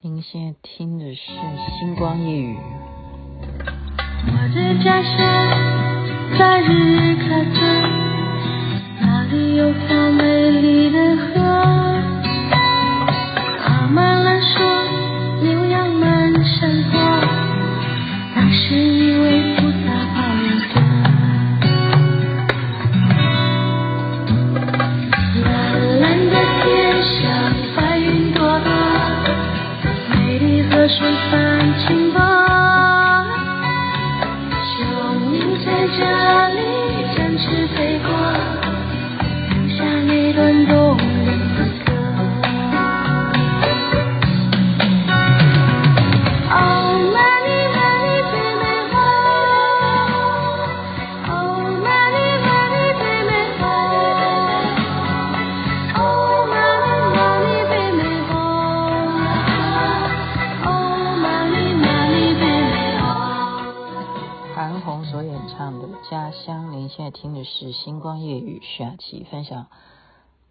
您现在听的是《星光夜语》。我的家乡在日喀则，那里有条美河水泛清听的是《星光夜雨》，徐雅琪分享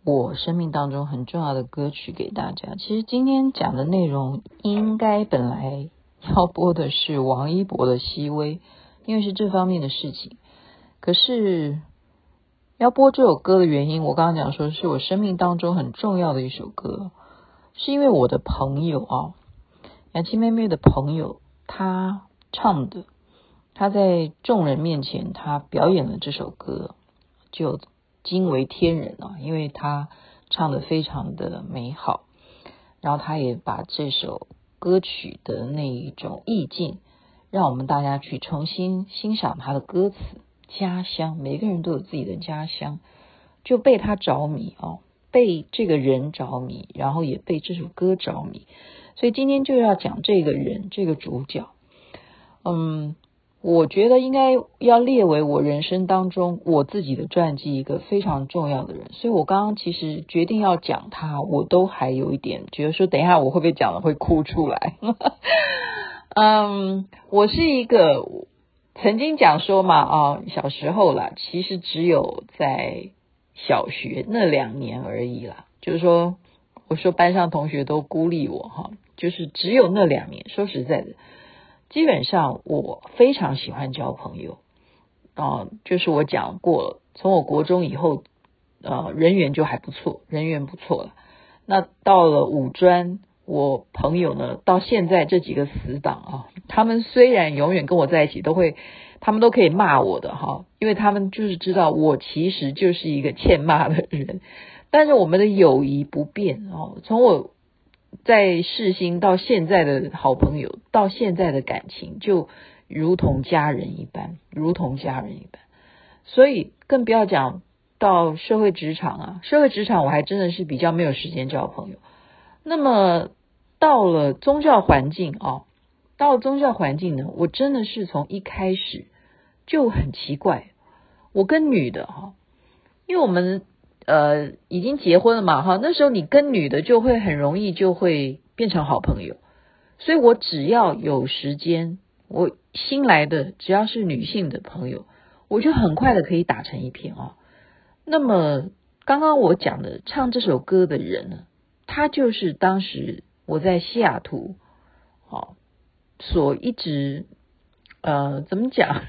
我生命当中很重要的歌曲给大家。其实今天讲的内容应该本来要播的是王一博的《熹微》，因为是这方面的事情。可是要播这首歌的原因，我刚刚讲说是我生命当中很重要的一首歌，是因为我的朋友啊，雅琪妹妹的朋友，她唱的。他在众人面前，他表演了这首歌，就惊为天人啊！因为他唱得非常的美好，然后他也把这首歌曲的那一种意境，让我们大家去重新欣赏他的歌词。家乡，每个人都有自己的家乡，就被他着迷啊，被这个人着迷，然后也被这首歌着迷。所以今天就要讲这个人，这个主角，嗯。我觉得应该要列为我人生当中我自己的传记一个非常重要的人，所以我刚刚其实决定要讲他，我都还有一点觉得说，等一下我会不会讲了会哭出来？嗯，我是一个曾经讲说嘛，啊，小时候啦，其实只有在小学那两年而已啦，就是说，我说班上同学都孤立我哈，就是只有那两年，说实在的。基本上我非常喜欢交朋友，啊，就是我讲过，从我国中以后，呃，人缘就还不错，人缘不错了。那到了五专，我朋友呢，到现在这几个死党啊，他们虽然永远跟我在一起，都会，他们都可以骂我的哈，因为他们就是知道我其实就是一个欠骂的人，但是我们的友谊不变哦，从我。在世新到现在的好朋友，到现在的感情就如同家人一般，如同家人一般。所以更不要讲到社会职场啊，社会职场我还真的是比较没有时间交朋友。那么到了宗教环境啊，到了宗教环境呢，我真的是从一开始就很奇怪，我跟女的哈，因为我们。呃，已经结婚了嘛，哈，那时候你跟女的就会很容易就会变成好朋友，所以我只要有时间，我新来的只要是女性的朋友，我就很快的可以打成一片哦。那么刚刚我讲的唱这首歌的人呢，他就是当时我在西雅图，哦，所一直。呃，怎么讲？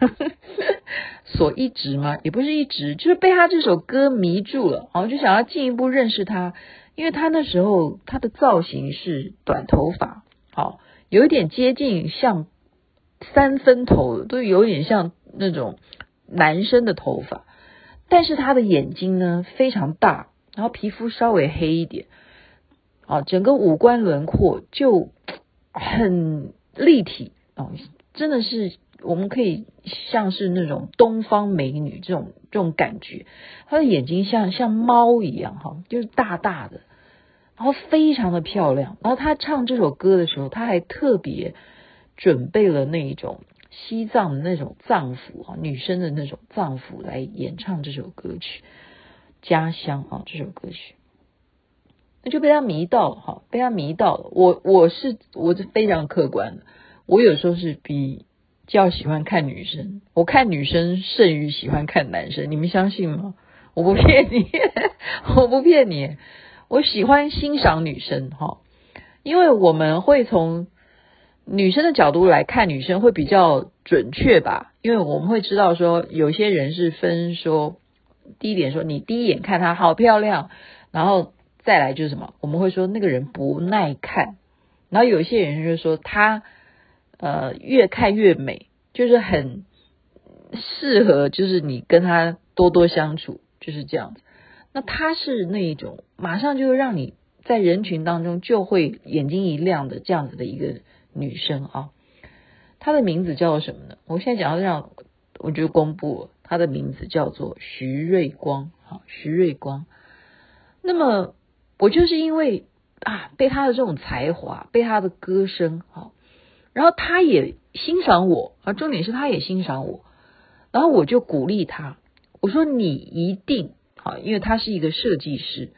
所一直吗？也不是一直，就是被他这首歌迷住了，然后就想要进一步认识他，因为他那时候他的造型是短头发，好，有一点接近像三分头，都有点像那种男生的头发，但是他的眼睛呢非常大，然后皮肤稍微黑一点，啊，整个五官轮廓就很立体哦。真的是，我们可以像是那种东方美女这种这种感觉。她的眼睛像像猫一样，哈，就是大大的，然后非常的漂亮。然后她唱这首歌的时候，她还特别准备了那一种西藏的那种藏服啊，女生的那种藏服来演唱这首歌曲《家乡》啊，这首歌曲，那就被她迷到了，哈，被她迷到了。我我是我是非常客观的。我有时候是比较喜欢看女生，我看女生胜于喜欢看男生，你们相信吗？我不骗你，我不骗你，我喜欢欣赏女生哈，因为我们会从女生的角度来看女生会比较准确吧，因为我们会知道说有些人是分说，第一点说你第一眼看她好漂亮，然后再来就是什么，我们会说那个人不耐看，然后有些人就是说她呃越看越美，就是很适合，就是你跟他多多相处，就是这样子。那她是那一种马上就会让你在人群当中就会眼睛一亮的这样子的一个。女生啊，她的名字叫做什么呢？我现在讲到这样，我就公布她的名字叫做徐瑞光。好，徐瑞光。那么我就是因为啊，被她的这种才华，被她的歌声，好，然后他也欣赏我啊，重点是他也欣赏我，然后我就鼓励他，我说你一定好，因为他是一个设计师，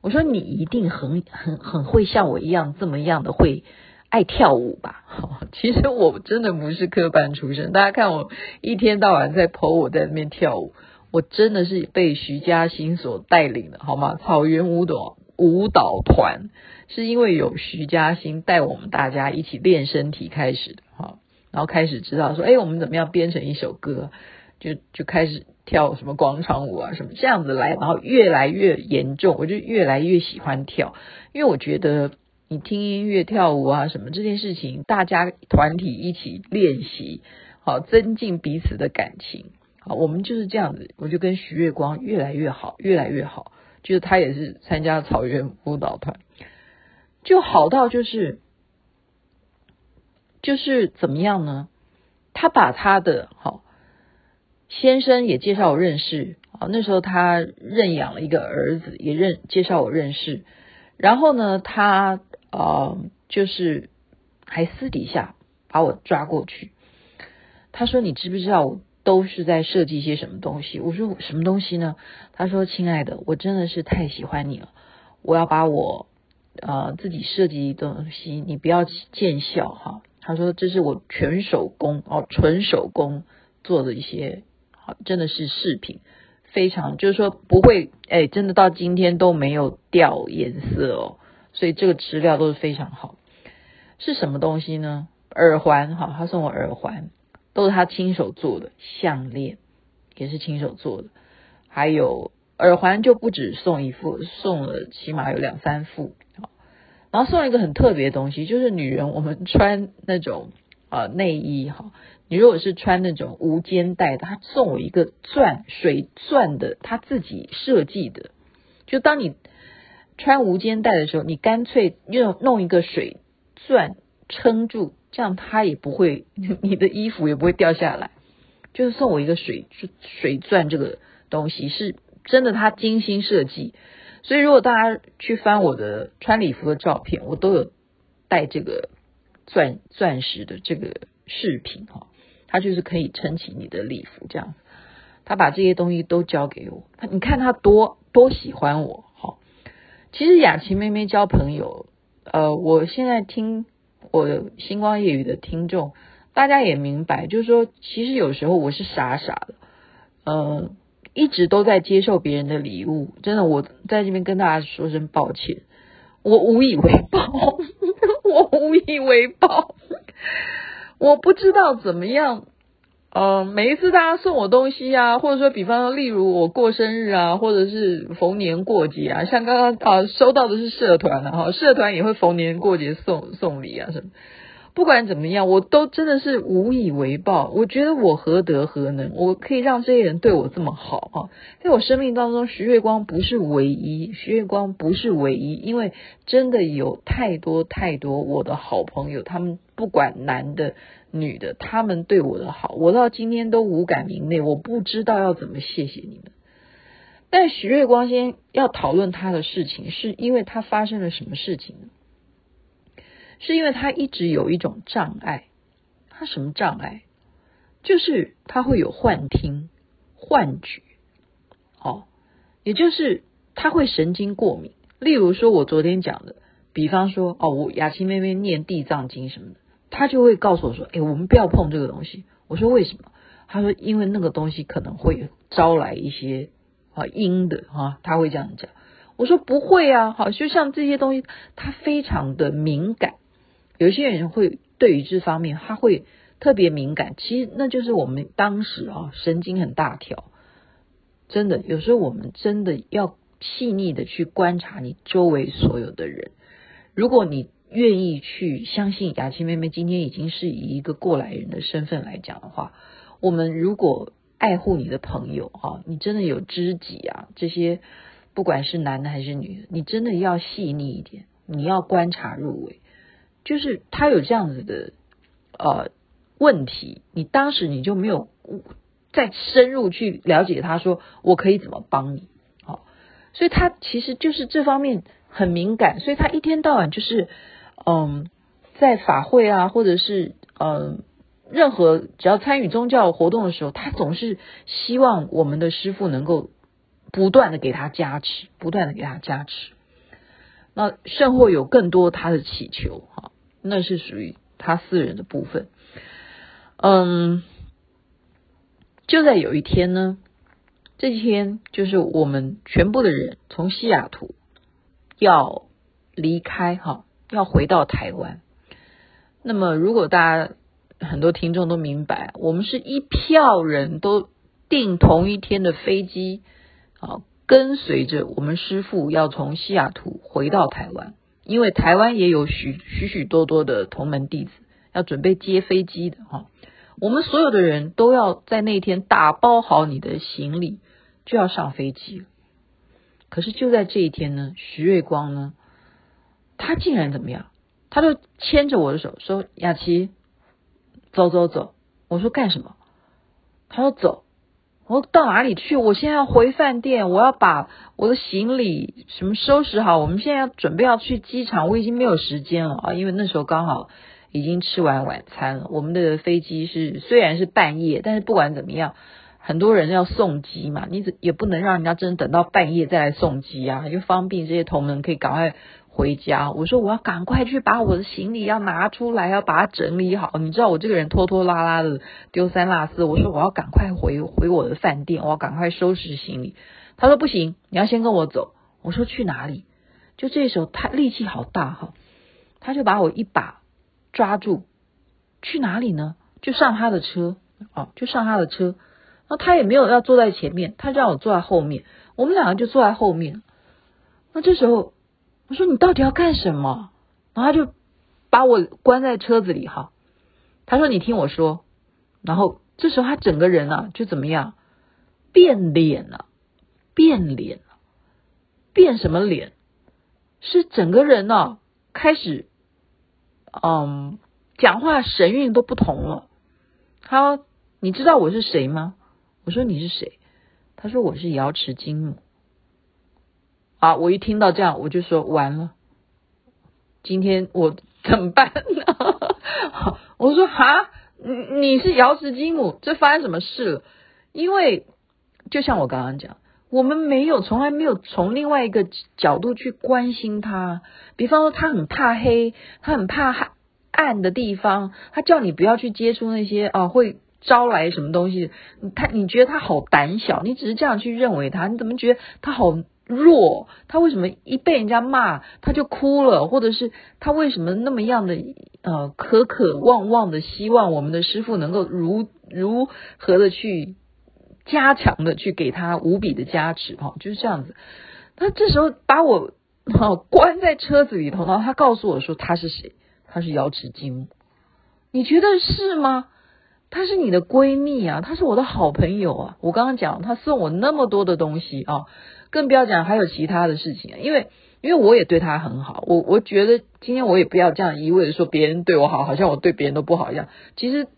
我说你一定很很很会像我一样这么样的会。爱跳舞吧，其实我真的不是科班出身。大家看我一天到晚在 po 我在那边跳舞，我真的是被徐嘉欣所带领的，好吗？草原舞蹈舞蹈团是因为有徐嘉欣带我们大家一起练身体开始的，哈，然后开始知道说，哎，我们怎么样编成一首歌，就就开始跳什么广场舞啊什么这样子来，然后越来越严重，我就越来越喜欢跳，因为我觉得。你听音乐、跳舞啊，什么这件事情，大家团体一起练习，好增进彼此的感情。好，我们就是这样子。我就跟徐月光越来越好，越来越好。就是他也是参加草原舞蹈团，就好到就是就是怎么样呢？他把他的好先生也介绍我认识。好，那时候他认养了一个儿子，也认介绍我认识。然后呢，他。呃，就是还私底下把我抓过去。他说：“你知不知道我都是在设计一些什么东西？”我说：“什么东西呢？”他说：“亲爱的，我真的是太喜欢你了，我要把我呃自己设计的东西，你不要见笑哈。”他说：“这是我全手工哦，纯手工做的一些，好，真的是饰品，非常就是说不会，哎，真的到今天都没有掉颜色哦。”所以这个质料都是非常好，是什么东西呢？耳环哈，他送我耳环，都是他亲手做的，项链也是亲手做的，还有耳环就不止送一副，送了起码有两三副，然后送了一个很特别的东西，就是女人我们穿那种呃内衣哈，你如果是穿那种无肩带的，他送我一个钻水钻的，他自己设计的，就当你。穿无肩带的时候，你干脆用弄一个水钻撑住，这样它也不会，你的衣服也不会掉下来。就是送我一个水水钻这个东西，是真的，他精心设计。所以如果大家去翻我的穿礼服的照片，我都有带这个钻钻石的这个饰品哈，它就是可以撑起你的礼服这样。他把这些东西都交给我，你看他多多喜欢我哈。其实雅琪妹妹交朋友，呃，我现在听我星光夜语的听众，大家也明白，就是说，其实有时候我是傻傻的，呃，一直都在接受别人的礼物，真的，我在这边跟大家说声抱歉，我无以为报，我无以为报，我不知道怎么样。呃，每一次大家送我东西啊，或者说，比方说，例如我过生日啊，或者是逢年过节啊，像刚刚啊收到的是社团啊，哈，社团也会逢年过节送送礼啊什么。不管怎么样，我都真的是无以为报。我觉得我何德何能，我可以让这些人对我这么好啊？在我生命当中，徐月光不是唯一，徐月光不是唯一，因为真的有太多太多我的好朋友，他们不管男的女的，他们对我的好，我到今天都无感明内，我不知道要怎么谢谢你们。但徐月光先要讨论他的事情，是因为他发生了什么事情呢？是因为他一直有一种障碍，他什么障碍？就是他会有幻听、幻觉，哦，也就是他会神经过敏。例如说，我昨天讲的，比方说，哦，我雅琪妹妹念地藏经什么的，他就会告诉我说，哎，我们不要碰这个东西。我说为什么？他说因为那个东西可能会招来一些啊阴的啊，他会这样讲。我说不会啊，好，就像这些东西，他非常的敏感。有些人会对于这方面，他会特别敏感。其实那就是我们当时啊，神经很大条。真的，有时候我们真的要细腻的去观察你周围所有的人。如果你愿意去相信雅琪妹妹今天已经是以一个过来人的身份来讲的话，我们如果爱护你的朋友啊，你真的有知己啊，这些。不管是男的还是女的，你真的要细腻一点，你要观察入微。就是他有这样子的呃问题，你当时你就没有再深入去了解他，说我可以怎么帮你？好，所以他其实就是这方面很敏感，所以他一天到晚就是嗯，在法会啊，或者是嗯任何只要参与宗教活动的时候，他总是希望我们的师傅能够。不断的给他加持，不断的给他加持。那甚或有更多他的祈求，哈，那是属于他私人的部分。嗯，就在有一天呢，这天就是我们全部的人从西雅图要离开，哈，要回到台湾。那么，如果大家很多听众都明白，我们是一票人都订同一天的飞机。啊，跟随着我们师父要从西雅图回到台湾，因为台湾也有许许许多多的同门弟子要准备接飞机的哈。我们所有的人都要在那天打包好你的行李，就要上飞机。可是就在这一天呢，徐瑞光呢，他竟然怎么样？他就牵着我的手说：“雅琪，走走走。”我说：“干什么？”他说：“走。”我到哪里去？我现在要回饭店，我要把我的行李什么收拾好。我们现在要准备要去机场，我已经没有时间了啊！因为那时候刚好已经吃完晚餐了。我们的飞机是虽然是半夜，但是不管怎么样，很多人要送机嘛，你也不能让人家真等到半夜再来送机啊，就方便这些同门可以赶快。回家，我说我要赶快去把我的行李要拿出来，要把它整理好。你知道我这个人拖拖拉拉的，丢三落四。我说我要赶快回回我的饭店，我要赶快收拾行李。他说不行，你要先跟我走。我说去哪里？就这时候他力气好大哈，他就把我一把抓住。去哪里呢？就上他的车哦，就上他的车。那他也没有要坐在前面，他让我坐在后面。我们两个就坐在后面。那这时候。我说你到底要干什么？然后他就把我关在车子里哈。他说你听我说。然后这时候他整个人啊就怎么样？变脸了，变脸了，变什么脸？是整个人呢开始，嗯，讲话神韵都不同了。他说你知道我是谁吗？我说你是谁？他说我是瑶池金母。啊！我一听到这样，我就说完了，今天我 怎么办呢？我说哈，你你是瑶池金母，这发生什么事了？因为就像我刚刚讲，我们没有从来没有从另外一个角度去关心他。比方说，他很怕黑，他很怕暗的地方，他叫你不要去接触那些啊会招来什么东西。他你觉得他好胆小，你只是这样去认为他，你怎么觉得他好？弱，他为什么一被人家骂他就哭了？或者是他为什么那么样的呃渴渴望望的希望我们的师傅能够如如何的去加强的去给他无比的加持哈，就是这样子。他这时候把我哈关在车子里头，然后他告诉我说他是谁？他是瑶池金。你觉得是吗？她是你的闺蜜啊，她是我的好朋友啊。我刚刚讲她送我那么多的东西啊。更不要讲还有其他的事情，因为因为我也对她很好，我我觉得今天我也不要这样一味的说别人对我好，好像我对别人都不好一样。其实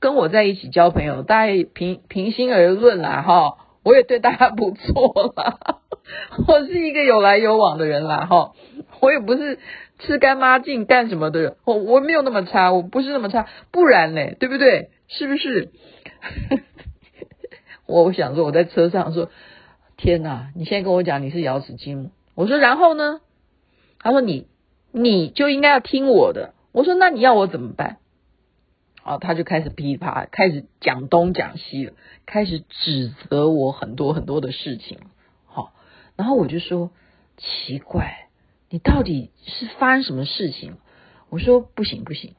跟我在一起交朋友，大家平平心而论啦，哈，我也对大家不错啦，我是一个有来有往的人啦，哈，我也不是吃干抹净干什么的人，我我没有那么差，我不是那么差，不然嘞，对不对？是不是？我想说我在车上说。天哪！你现在跟我讲你是瑶池金，我说然后呢？他说你你就应该要听我的。我说那你要我怎么办？啊，他就开始噼啪，开始讲东讲西了，开始指责我很多很多的事情。好，然后我就说奇怪，你到底是发生什么事情？我说不行不行，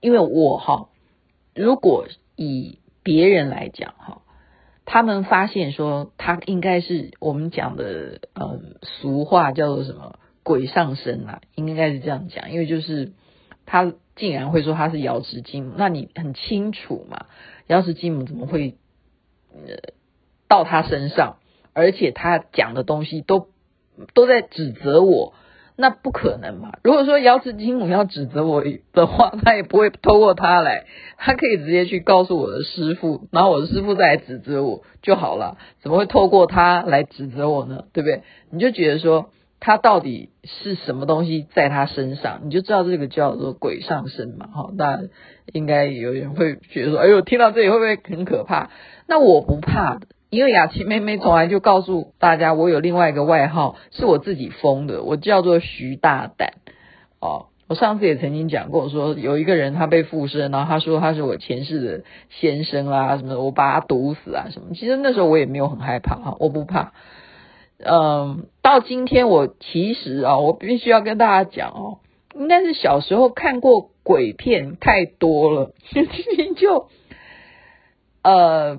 因为我哈，如果以别人来讲哈，他们发现说他应该是我们讲的呃俗话叫做什么鬼上身啊，应该是这样讲，因为就是他竟然会说他是瑶池金，那你很清楚嘛，瑶池金母怎么会呃到他身上，而且他讲的东西都都在指责我。那不可能嘛！如果说瑶池金母要指责我的话，他也不会透过他来，他可以直接去告诉我的师傅，然后我的师傅再来指责我就好了。怎么会透过他来指责我呢？对不对？你就觉得说他到底是什么东西在他身上，你就知道这个叫做鬼上身嘛。哈，那应该有人会觉得说，哎呦，听到这里会不会很可怕？那我不怕的。因为雅琪妹妹从来就告诉大家，我有另外一个外号，是我自己封的，我叫做徐大胆。哦，我上次也曾经讲过，说有一个人他被附身，然后他说他是我前世的先生啦，什么，我把他毒死啊，什么。其实那时候我也没有很害怕哈，我不怕。嗯，到今天我其实啊，我必须要跟大家讲哦，应该是小时候看过鬼片太多了，就呃。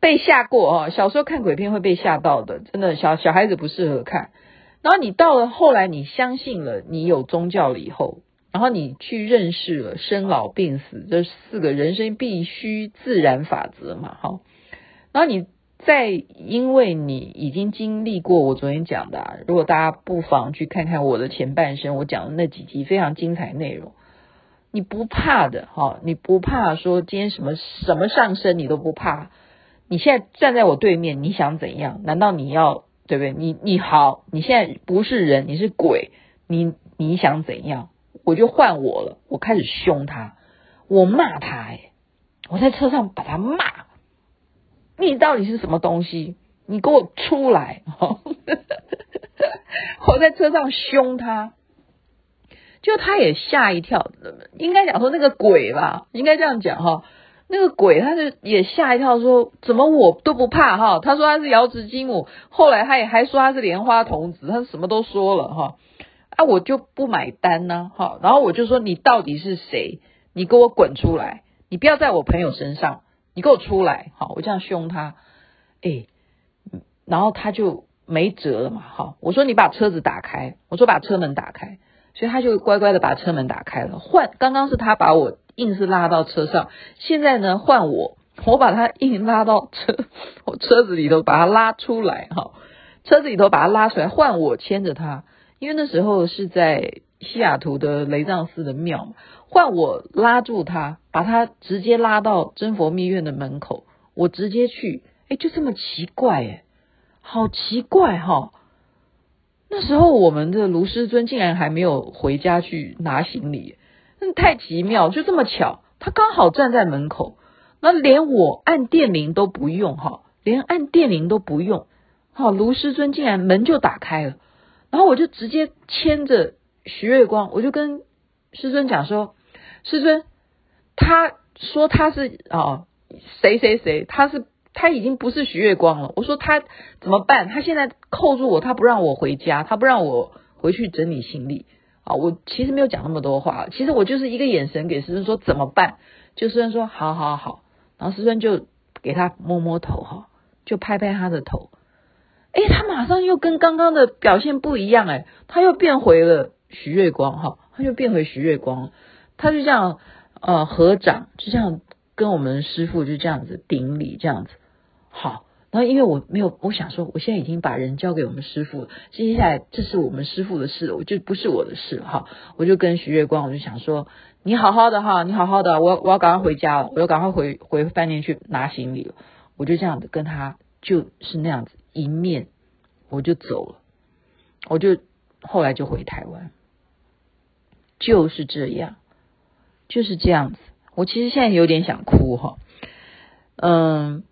被吓过啊！小时候看鬼片会被吓到的，真的小小孩子不适合看。然后你到了后来，你相信了，你有宗教了以后，然后你去认识了生老病死这四个人生必须自然法则嘛，哈。然后你再因为你已经经历过我昨天讲的啊，如果大家不妨去看看我的前半生，我讲的那几集非常精彩内容，你不怕的哈，你不怕说今天什么什么上身你都不怕。你现在站在我对面，你想怎样？难道你要对不对？你你好，你现在不是人，你是鬼，你你想怎样？我就换我了，我开始凶他，我骂他，哎，我在车上把他骂，你到底是什么东西？你给我出来！我在车上凶他，就他也吓一跳，应该讲说那个鬼吧，应该这样讲哈。那个鬼，他就也吓一跳，说怎么我都不怕哈？他说他是瑶池金母，后来他也还说他是莲花童子，他什么都说了哈。啊，我就不买单呢哈。然后我就说你到底是谁？你给我滚出来！你不要在我朋友身上，你给我出来！好，我这样凶他，哎，然后他就没辙了嘛。哈，我说你把车子打开，我说把车门打开，所以他就乖乖的把车门打开了。换，刚刚是他把我。硬是拉到车上，现在呢换我，我把他硬拉到车，我车子里头把他拉出来哈，车子里头把他拉出来，换我牵着他，因为那时候是在西雅图的雷藏寺的庙，换我拉住他，把他直接拉到真佛密院的门口，我直接去，哎，就这么奇怪哎，好奇怪哈，那时候我们的卢师尊竟然还没有回家去拿行李。那太奇妙，就这么巧，他刚好站在门口，那连我按电铃都不用哈，连按电铃都不用，好，卢师尊竟然门就打开了，然后我就直接牵着徐月光，我就跟师尊讲说，师尊，他说他是啊谁谁谁，他是他已经不是徐月光了，我说他怎么办？他现在扣住我，他不让我回家，他不让我回去整理行李。啊，我其实没有讲那么多话，其实我就是一个眼神给师尊说怎么办，就师尊说好好好，然后师尊就给他摸摸头哈，就拍拍他的头，哎，他马上又跟刚刚的表现不一样哎，他又变回了徐月光哈，他又变回徐月光，他就这样呃合掌，就这样跟我们师父就这样子顶礼这样子，好。然后因为我没有，我想说，我现在已经把人交给我们师傅，接下来这是我们师傅的事，我就不是我的事哈。我就跟徐月光，我就想说，你好好的哈，你好好的，我我要赶快回家了，我要赶快回回饭店去拿行李了。我就这样子跟他，就是那样子一面，我就走了，我就后来就回台湾，就是这样，就是这样子。我其实现在有点想哭哈，嗯。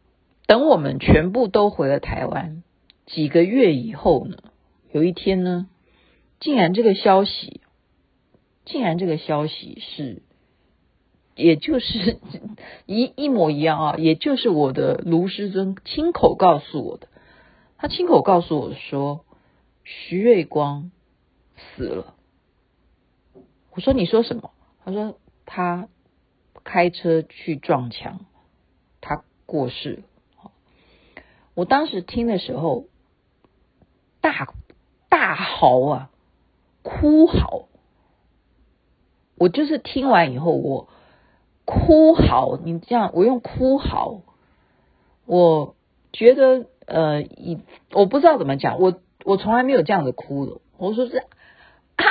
等我们全部都回了台湾，几个月以后呢，有一天呢，竟然这个消息，竟然这个消息是，也就是 一一模一样啊，也就是我的卢师尊亲口告诉我的。他亲口告诉我说，徐瑞光死了。我说你说什么？他说他开车去撞墙，他过世了。我当时听的时候，大大嚎啊，哭嚎。我就是听完以后，我哭嚎。你这样，我用哭嚎，我觉得呃，以我不知道怎么讲，我我从来没有这样子哭的。我说是啊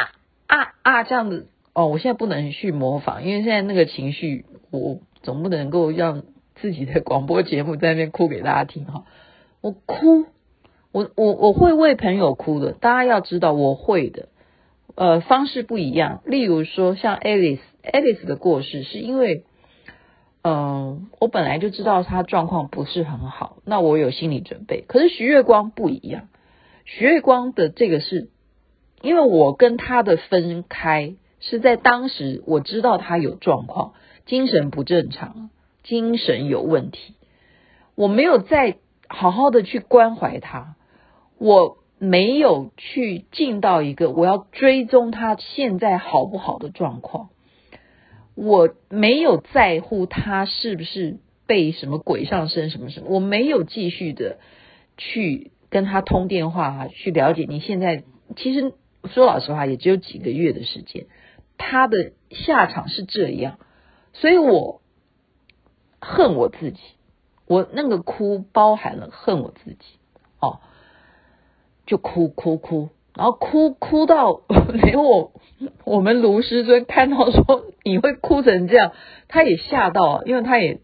啊啊这样子。哦，我现在不能去模仿，因为现在那个情绪，我总不能够让自己的广播节目在那边哭给大家听哈。我哭，我我我会为朋友哭的，大家要知道我会的。呃，方式不一样，例如说像 Alice，Alice 的过世是因为，嗯、我本来就知道他状况不是很好，那我有心理准备。可是徐月光不一样，徐月光的这个是，因为我跟他的分开。是在当时我知道他有状况，精神不正常，精神有问题。我没有在好好的去关怀他，我没有去尽到一个我要追踪他现在好不好的状况，我没有在乎他是不是被什么鬼上身什么什么，我没有继续的去跟他通电话去了解你现在。其实说老实话，也只有几个月的时间。他的下场是这样，所以我恨我自己，我那个哭包含了恨我自己，哦，就哭哭哭，然后哭哭到 连我我们卢师尊看到说你会哭成这样，他也吓到，因为他也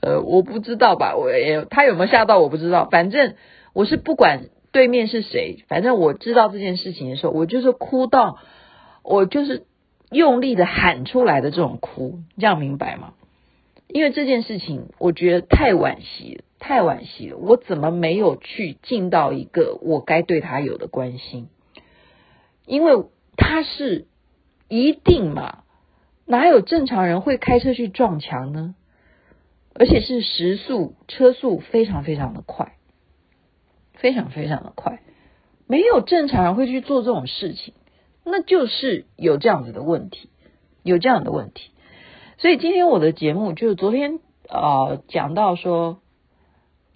呃我不知道吧，我也他有没有吓到我不知道，反正我是不管对面是谁，反正我知道这件事情的时候，我就是哭到我就是。用力的喊出来的这种哭，这样明白吗？因为这件事情，我觉得太惋惜了，太惋惜了。我怎么没有去尽到一个我该对他有的关心？因为他是一定嘛，哪有正常人会开车去撞墙呢？而且是时速，车速非常非常的快，非常非常的快，没有正常人会去做这种事情。那就是有这样子的问题，有这样的问题，所以今天我的节目就是昨天啊、讲到说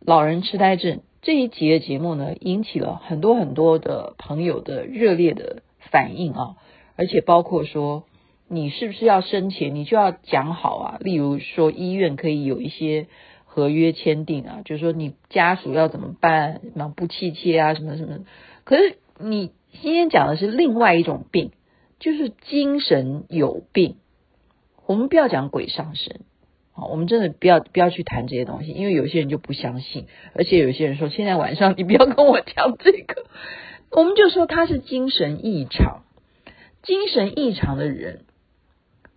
老人痴呆症这一集的节目呢，引起了很多很多的朋友的热烈的反应啊，而且包括说你是不是要生前你就要讲好啊，例如说医院可以有一些合约签订啊，就是说你家属要怎么办，什么不气切啊，什么什么，可是你。今天讲的是另外一种病，就是精神有病。我们不要讲鬼上身，好，我们真的不要不要去谈这些东西，因为有些人就不相信，而且有些人说现在晚上你不要跟我讲这个，我们就说他是精神异常，精神异常的人，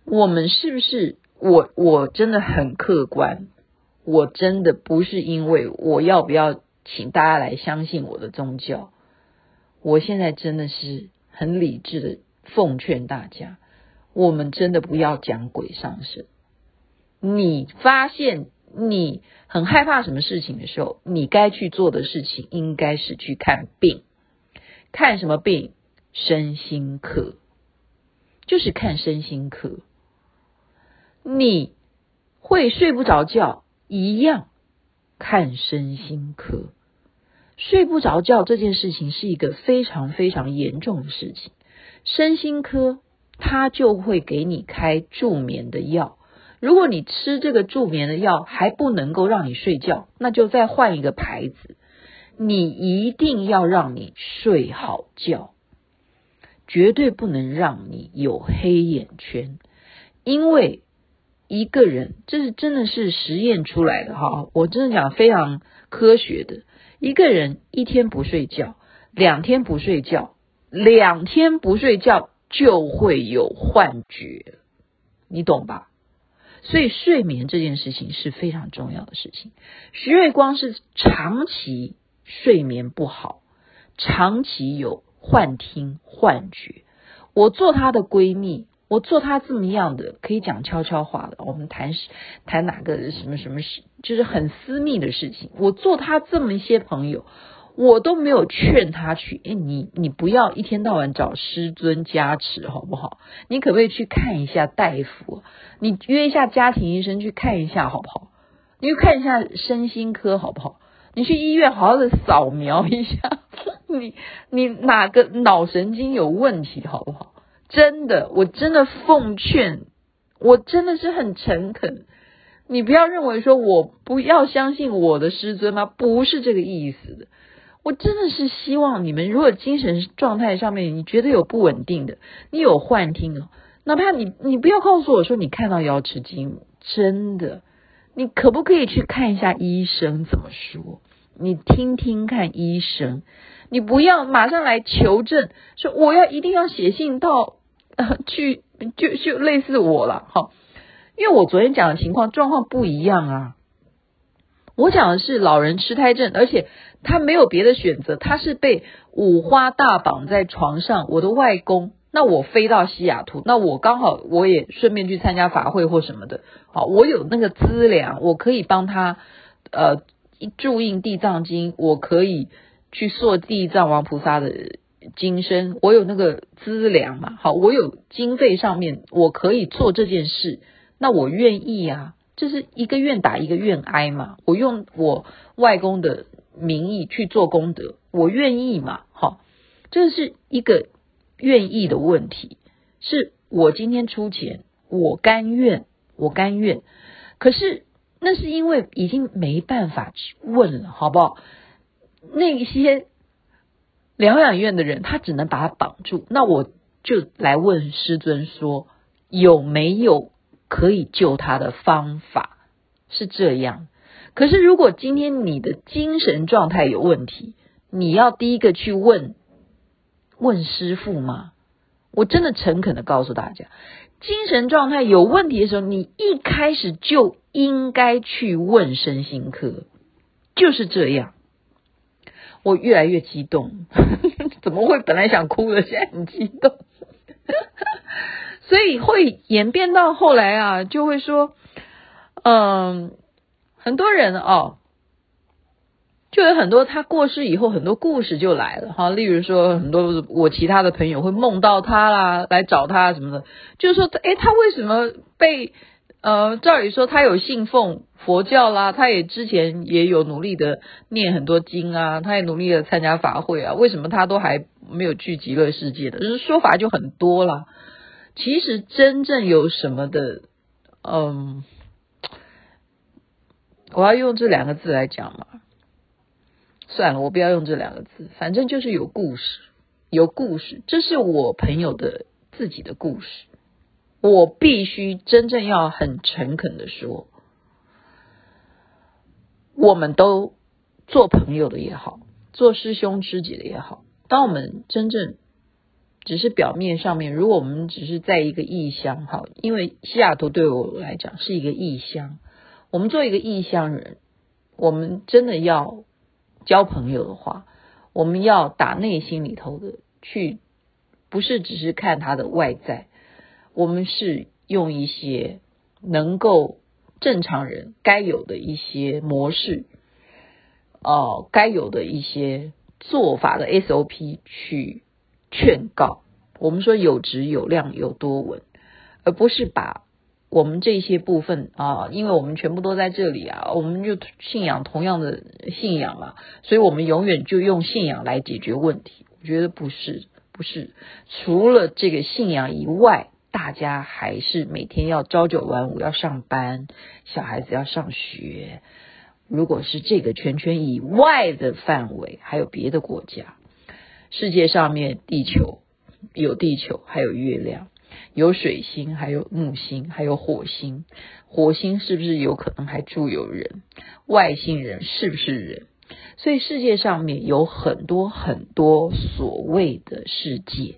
我们是不是？我我真的很客观，我真的不是因为我要不要请大家来相信我的宗教。我现在真的是很理智的奉劝大家，我们真的不要讲鬼上身。你发现你很害怕什么事情的时候，你该去做的事情应该是去看病。看什么病？身心科，就是看身心科。你会睡不着觉，一样看身心科。睡不着觉这件事情是一个非常非常严重的事情，身心科他就会给你开助眠的药。如果你吃这个助眠的药还不能够让你睡觉，那就再换一个牌子。你一定要让你睡好觉，绝对不能让你有黑眼圈，因为一个人这是真的是实验出来的哈，我真的讲非常科学的。一个人一天不睡觉，两天不睡觉，两天不睡觉就会有幻觉，你懂吧？所以睡眠这件事情是非常重要的事情。徐瑞光是长期睡眠不好，长期有幻听、幻觉。我做她的闺蜜。我做她这么样的可以讲悄悄话的，我们谈谈哪个什么什么事，就是很私密的事情。我做她这么一些朋友，我都没有劝他去。哎，你你不要一天到晚找师尊加持，好不好？你可不可以去看一下大夫？你约一下家庭医生去看一下，好不好？你去看一下身心科，好不好？你去医院好好的扫描一下，你你哪个脑神经有问题，好不好？真的，我真的奉劝，我真的是很诚恳。你不要认为说我不要相信我的师尊吗？不是这个意思的。我真的是希望你们，如果精神状态上面你觉得有不稳定的，你有幻听哦，哪怕你你不要告诉我说你看到瑶池金母，真的，你可不可以去看一下医生怎么说？你听听看医生，你不要马上来求证，说我要一定要写信到呃去就就类似我了哈。因为我昨天讲的情况状况不一样啊，我讲的是老人痴呆症，而且他没有别的选择，他是被五花大绑在床上。我的外公，那我飞到西雅图，那我刚好我也顺便去参加法会或什么的，好，我有那个资粮，我可以帮他呃注印地藏经，我可以去塑地藏王菩萨的金身，我有那个资粮嘛，好，我有经费上面我可以做这件事。那我愿意啊，就是一个愿打一个愿挨嘛。我用我外公的名义去做功德，我愿意嘛。好，这是一个愿意的问题，是我今天出钱，我甘愿，我甘愿。可是那是因为已经没办法去问了，好不好？那些疗养院的人，他只能把他绑住。那我就来问师尊说，有没有？可以救他的方法是这样，可是如果今天你的精神状态有问题，你要第一个去问问师傅吗？我真的诚恳的告诉大家，精神状态有问题的时候，你一开始就应该去问身心科，就是这样。我越来越激动，怎么会？本来想哭的，现在很激动。所以会演变到后来啊，就会说，嗯，很多人哦，就有很多他过世以后，很多故事就来了哈。例如说，很多我其他的朋友会梦到他啦，来找他什么的，就是说，诶，他为什么被呃，照理说他有信奉佛教啦，他也之前也有努力的念很多经啊，他也努力的参加法会啊，为什么他都还没有去极乐世界的？就是说法就很多啦。其实真正有什么的，嗯，我要用这两个字来讲嘛？算了，我不要用这两个字，反正就是有故事，有故事。这是我朋友的自己的故事，我必须真正要很诚恳的说，我们都做朋友的也好，做师兄师姐的也好，当我们真正。只是表面上面，如果我们只是在一个异乡，哈，因为西雅图对我来讲是一个异乡，我们做一个异乡人，我们真的要交朋友的话，我们要打内心里头的去，不是只是看他的外在，我们是用一些能够正常人该有的一些模式，哦，该有的一些做法的 SOP 去。劝告我们说有质有量有多稳，而不是把我们这些部分啊，因为我们全部都在这里啊，我们就信仰同样的信仰嘛，所以我们永远就用信仰来解决问题。我觉得不是，不是，除了这个信仰以外，大家还是每天要朝九晚五要上班，小孩子要上学。如果是这个圈圈以外的范围，还有别的国家。世界上面，地球有地球，还有月亮，有水星，还有木星，还有火星。火星是不是有可能还住有人？外星人是不是人？所以世界上面有很多很多所谓的世界。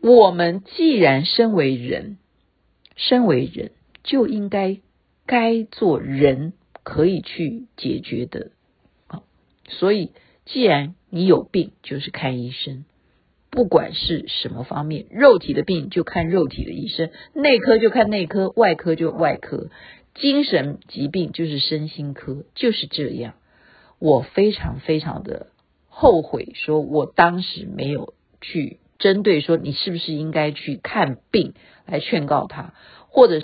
我们既然身为人，身为人就应该该做人可以去解决的。所以。既然你有病，就是看医生，不管是什么方面，肉体的病就看肉体的医生，内科就看内科，外科就外科，精神疾病就是身心科，就是这样。我非常非常的后悔，说我当时没有去针对说你是不是应该去看病来劝告他，或者